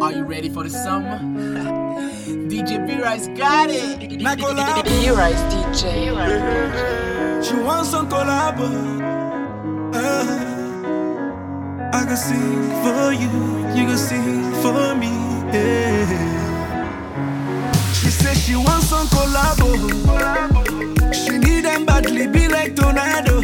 Are you ready for the summer? DJ B-Rice got it! My collab! B-Rice DJ. She wants some collab. Uh, uh, I can sing for you, you can sing for me. Yeah. She says she wants some collab. Uh. She need them badly, be like tornado.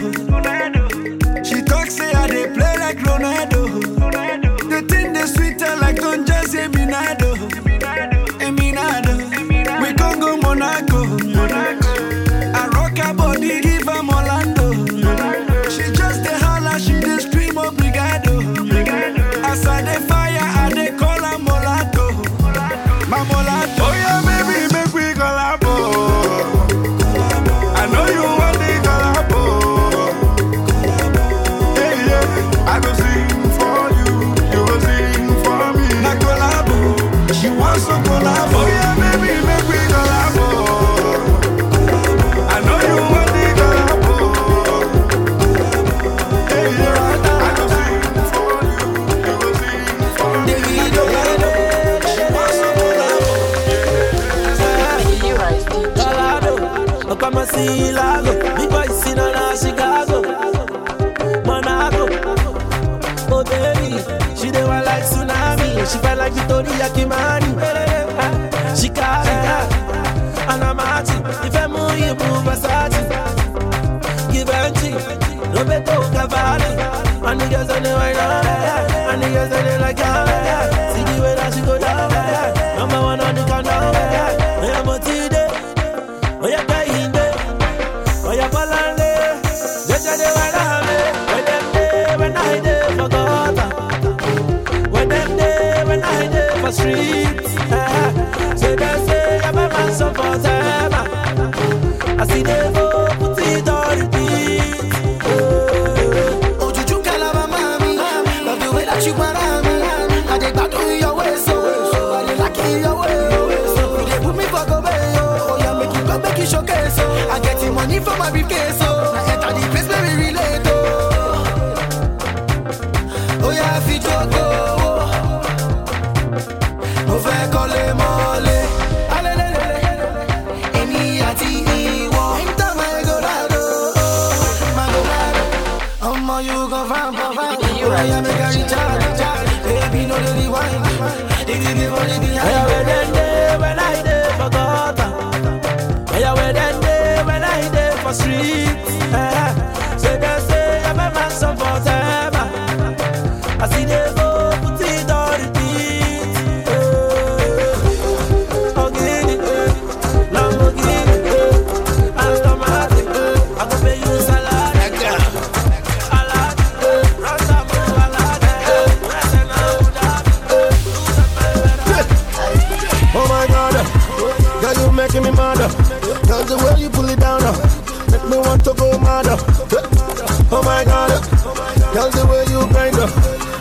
Girl, the way you grind up.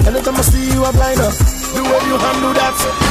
Anytime I see you, I blind up. The way you handle that.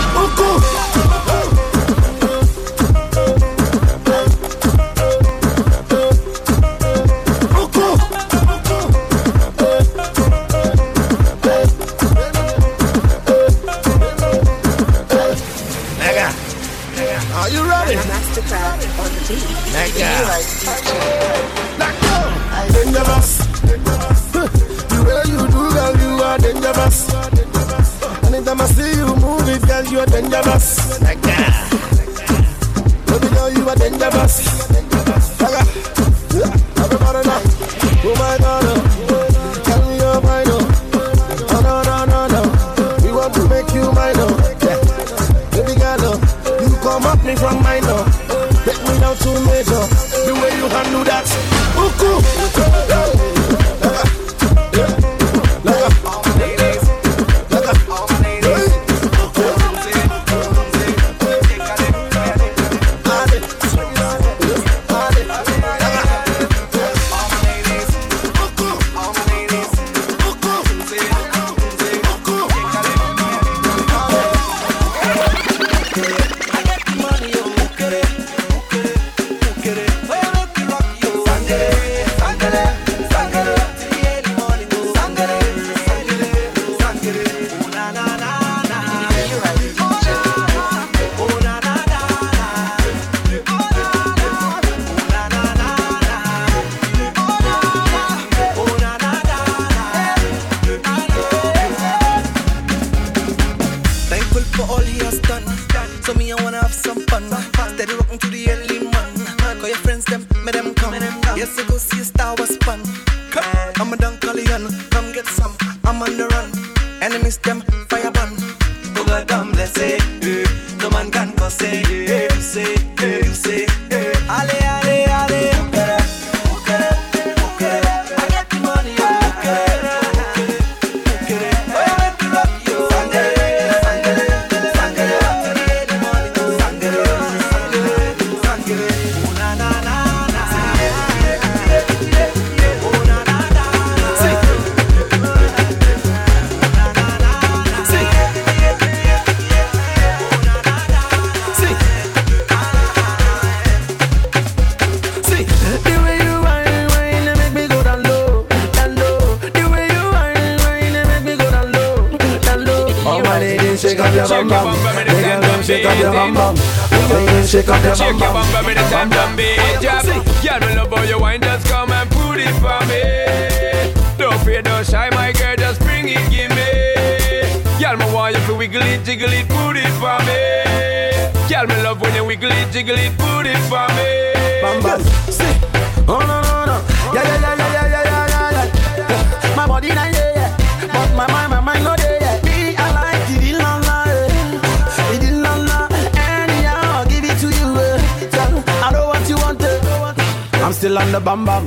bam bam.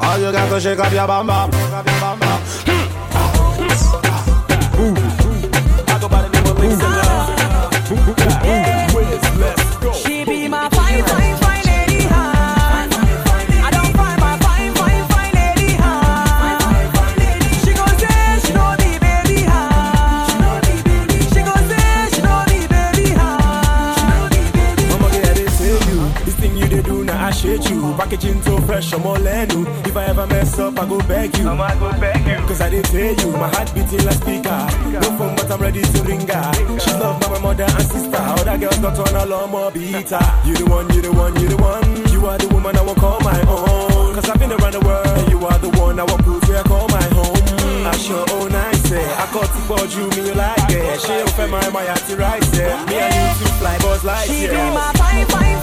All you got to shake up your bam bam. Hmm. Ooh. Pressure more than you. If I ever mess up, I go beg you. I go beg you. Cause I didn't tell you, my heart beating like speaker. No phone, but I'm ready to ring her. She love my mother and sister. Other girls got on a lot more beater. You the one, you the one, you the one. You are the woman I will call my own. Cause I've been around the world, and you are the one I will prove I call my home. I sure own I say, I caught it, but you me like it. She open my my heart to right there. Me and you to fly, boys like She be my fine, fine,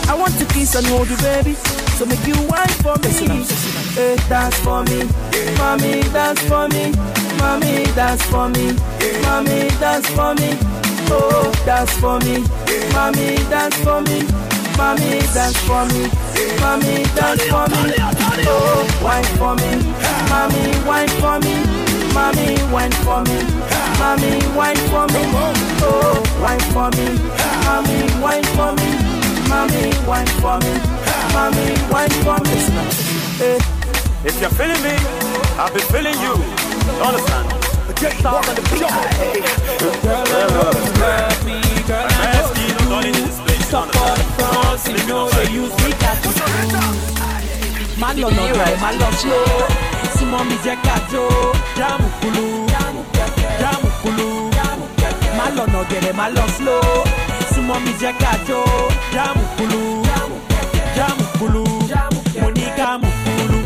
baby. I want to kiss and hold you, baby. So make you whine for me. Hey, dance for me, mommy, dance for me, mommy, dance for me, mommy, dance for me. Oh, dance for me, mommy, dance for me, mommy, dance for me, mommy, dance for me. Oh, wine for me, mommy, wine for me, mommy, wine for me, mommy, wine for me. Oh, wine for me, mommy, wine for me, mommy, wine for me, mommy, wine for me. Hey. If you're feeling me, I'll be feeling you. Understand? Start on the beat. Girl, I you love me, girl, I know key, not in this place. Stop all the front, you know they use me got to Má lọ nà rẹ̀, má slow. Súnmọ́ mi jẹ́ ká jó. Jáàmù kulu, jáàmù kulu. Má lọ nà gẹ̀rẹ̀, má lọ slow. Súnmọ́ mi jẹ́ ká jó. Jáàmù kulu, jáàmù kulu. Mo ní kulu,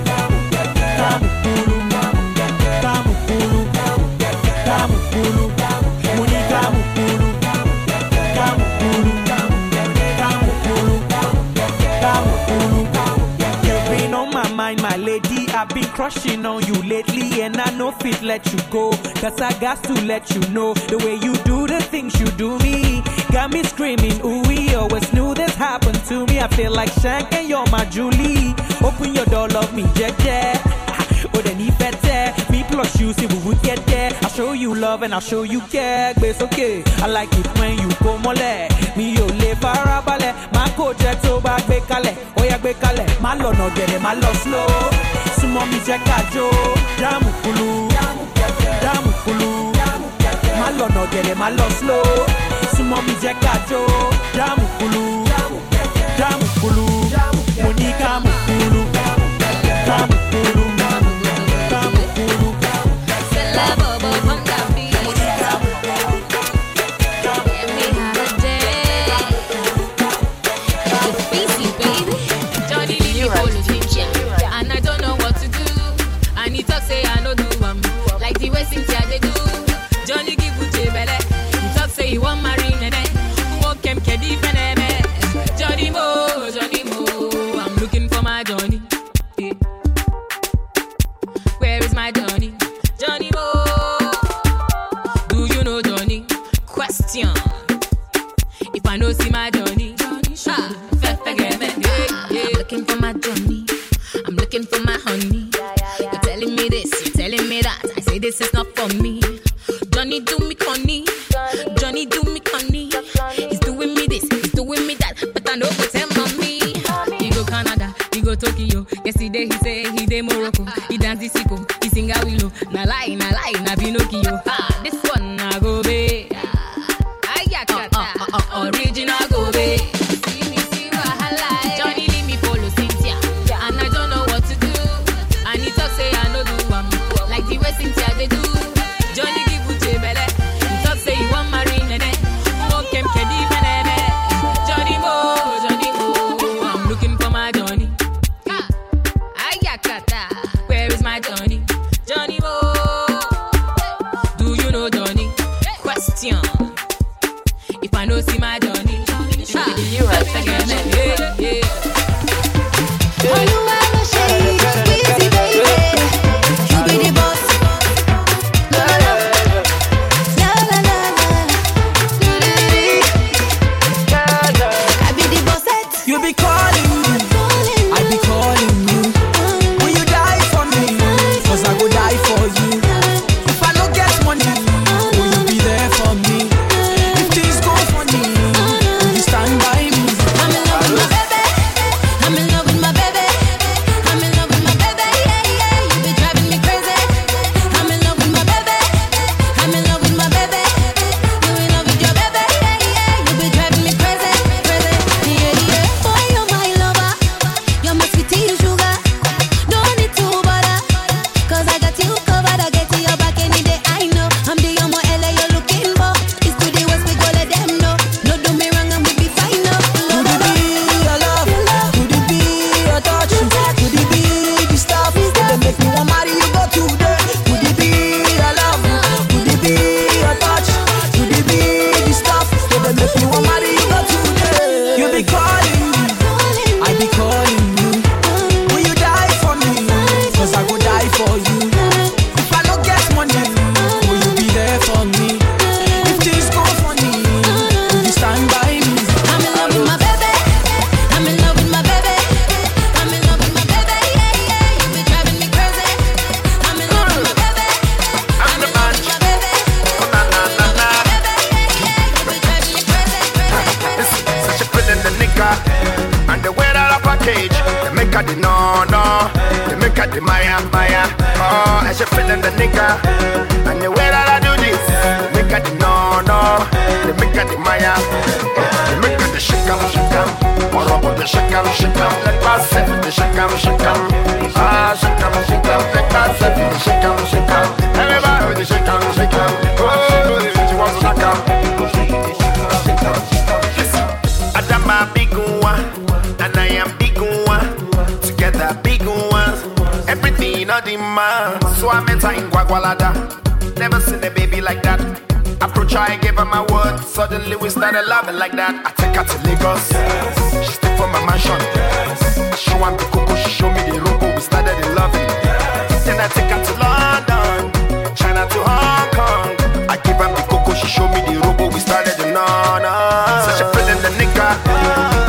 káàmù kulu. been crushing on you lately, and I know fit let you go. Cause I got to let you know the way you do the things you do me. Got me screaming, ooh, we always knew this happened to me. I feel like Shank and you're my Julie. Open your door, love me, yeah, yeah. Oh, then he better. Me plus you, see we would get there. I'll show you love and I'll show you care. But it's okay, I like it when you go more. Me ò lè farabalẹ̀, máa kó jẹ́ tó bá gbé kalẹ̀, ó my love no get it, my love slow. súnmọ́ mi jẹ́ kájó dáàmù kulu dáàmù kulu má lọ̀nà gẹ̀rẹ̀ má lọ slow. Súnmọ́ mi jẹ́ kájó dáàmù kulu. para que shake 'em, shake 'em, let us everything shake 'em, shake 'em. Ah, shake 'em, shake 'em, let us everything shake 'em, shake 'em. Everybody shake 'em, shake 'em. Oh, she wants to shake 'em. Adama big one, and I am big one. Together big ones, everything in all man. So I met her in Guagualada. Never seen a baby like that. Approach her, I gave her my word. Suddenly we started loving like that. I take her to Lagos. Yes over my mansion. Yes. Show am the coco, she show me the rope, we started in loving. Yes. Then I take her to London, China to Hong Kong. I give her the coco, she show me the rope, we started in on. So she feeling the nigga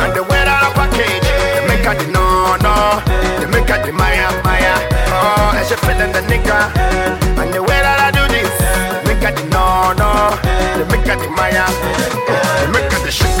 and the weather package. They make her the no no, they make her the Maya Maya. Oh, and she feeling the nigga and the way that I do this. Make her the no no, they make her the Maya, they make her the shake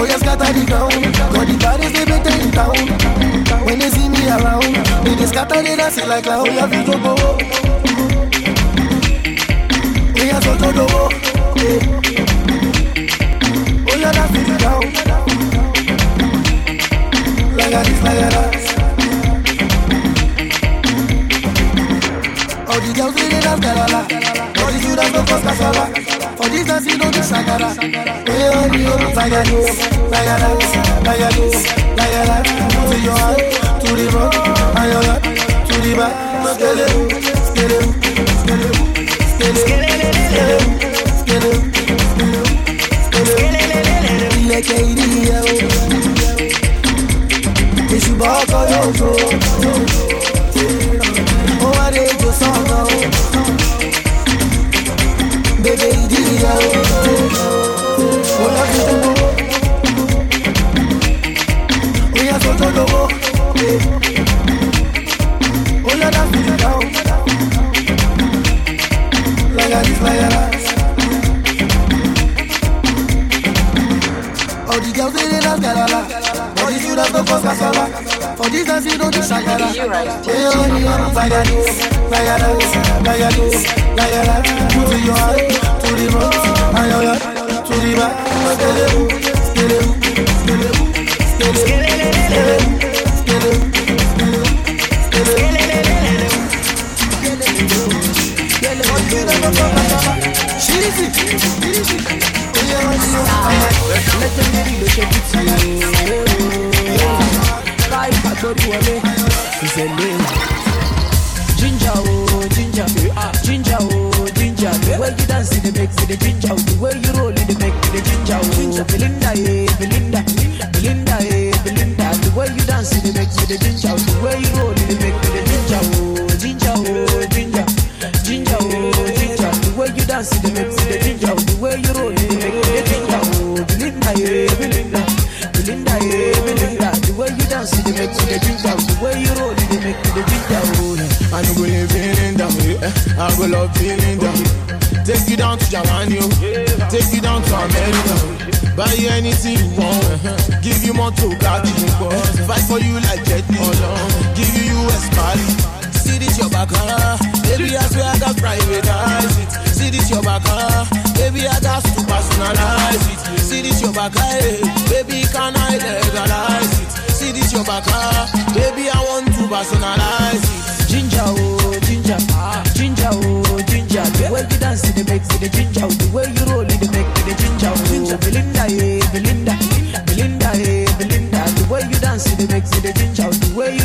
Oh yes, scatter the ground. Got the baddest they better in town When they see me around They just scatter they dance like clown We have to go We have to go Oh yeah, that's it down Like a this, like a that. All the girls they dance galala All the students go cause kasala Oh, For you know the oh, like a this, like a that, like a this, like a that To your hand, to the front, and your back, to the back. Skele, skele, skele, skele, skele, skele, skele Ilẹ̀kẹ̀ ìdí yẹ o. Èṣù bá ọkọ̀ yóò tó All the girls. All the cause kasala. For dance you know the shakara. Hey honey, like a this, like a that, like a this, like a that. To your hand, to the front, and your back, to the back. Your back, hey. Baby, can I legalize it? See this your back. Ah? Baby, I want to personalize it. Ginger oh ginger, ah. ginger oh ginger. The way you dance dey make me dey ginger. The way you roll dey make me dey ginger. oh. Belinda ye Belinda, Belinda ye Belinda. The way you dance dey make me dey ginger. The way you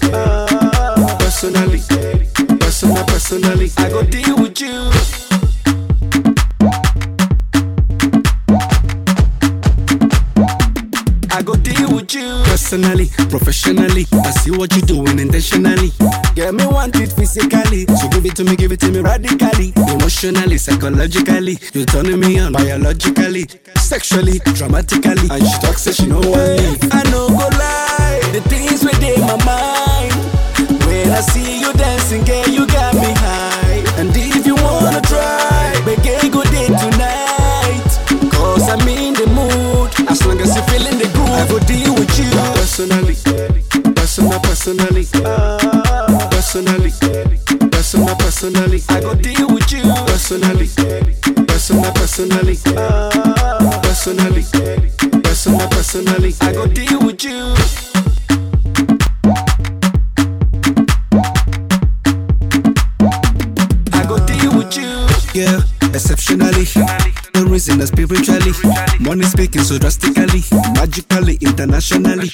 personally, personally, personal, personally. I go deal with you. I go deal with you personally, professionally. I see what you're doing intentionally. Get me want it physically, so give it to me, give it to me radically, emotionally, psychologically. You're turning me on biologically, sexually, dramatically. And she talks, she know one leave. I know go lie, the things within my mind. When I see you dancing, girl, you got me high. And if you wanna try, begin good day tonight. Cause I'm in the mood. As long as you feeling the groove, I go deal with you. Personally, personal, personally, personally, personal, personally. I go deal with you. Personally, personal, personally, personally, personal, personally. I go deal with you. Reason that spiritually. Money speaking so drastically. Magically, internationally.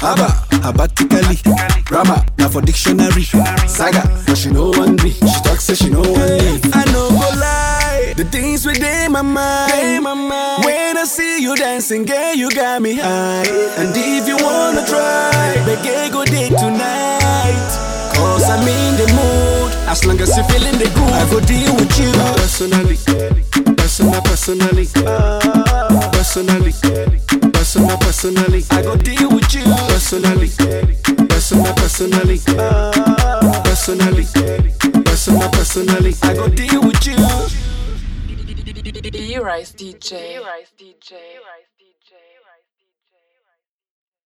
Abba, abatically. Rama, now for dictionary. Saga, but she know one me. She talks, say she know one me. I know go lie. The things within my mind. When I see you dancing, girl, you got me high. And if you wanna try, begin go day tonight. Cause I'm in the mood. As long as you feeling the groove, I go deal with you. Personally, personal, personally, personally, personal, personally. I go deal with you. Personally, personal, personally, personally, personal, personally. I go deal with you. B-Rise DJ. B-Rise DJ.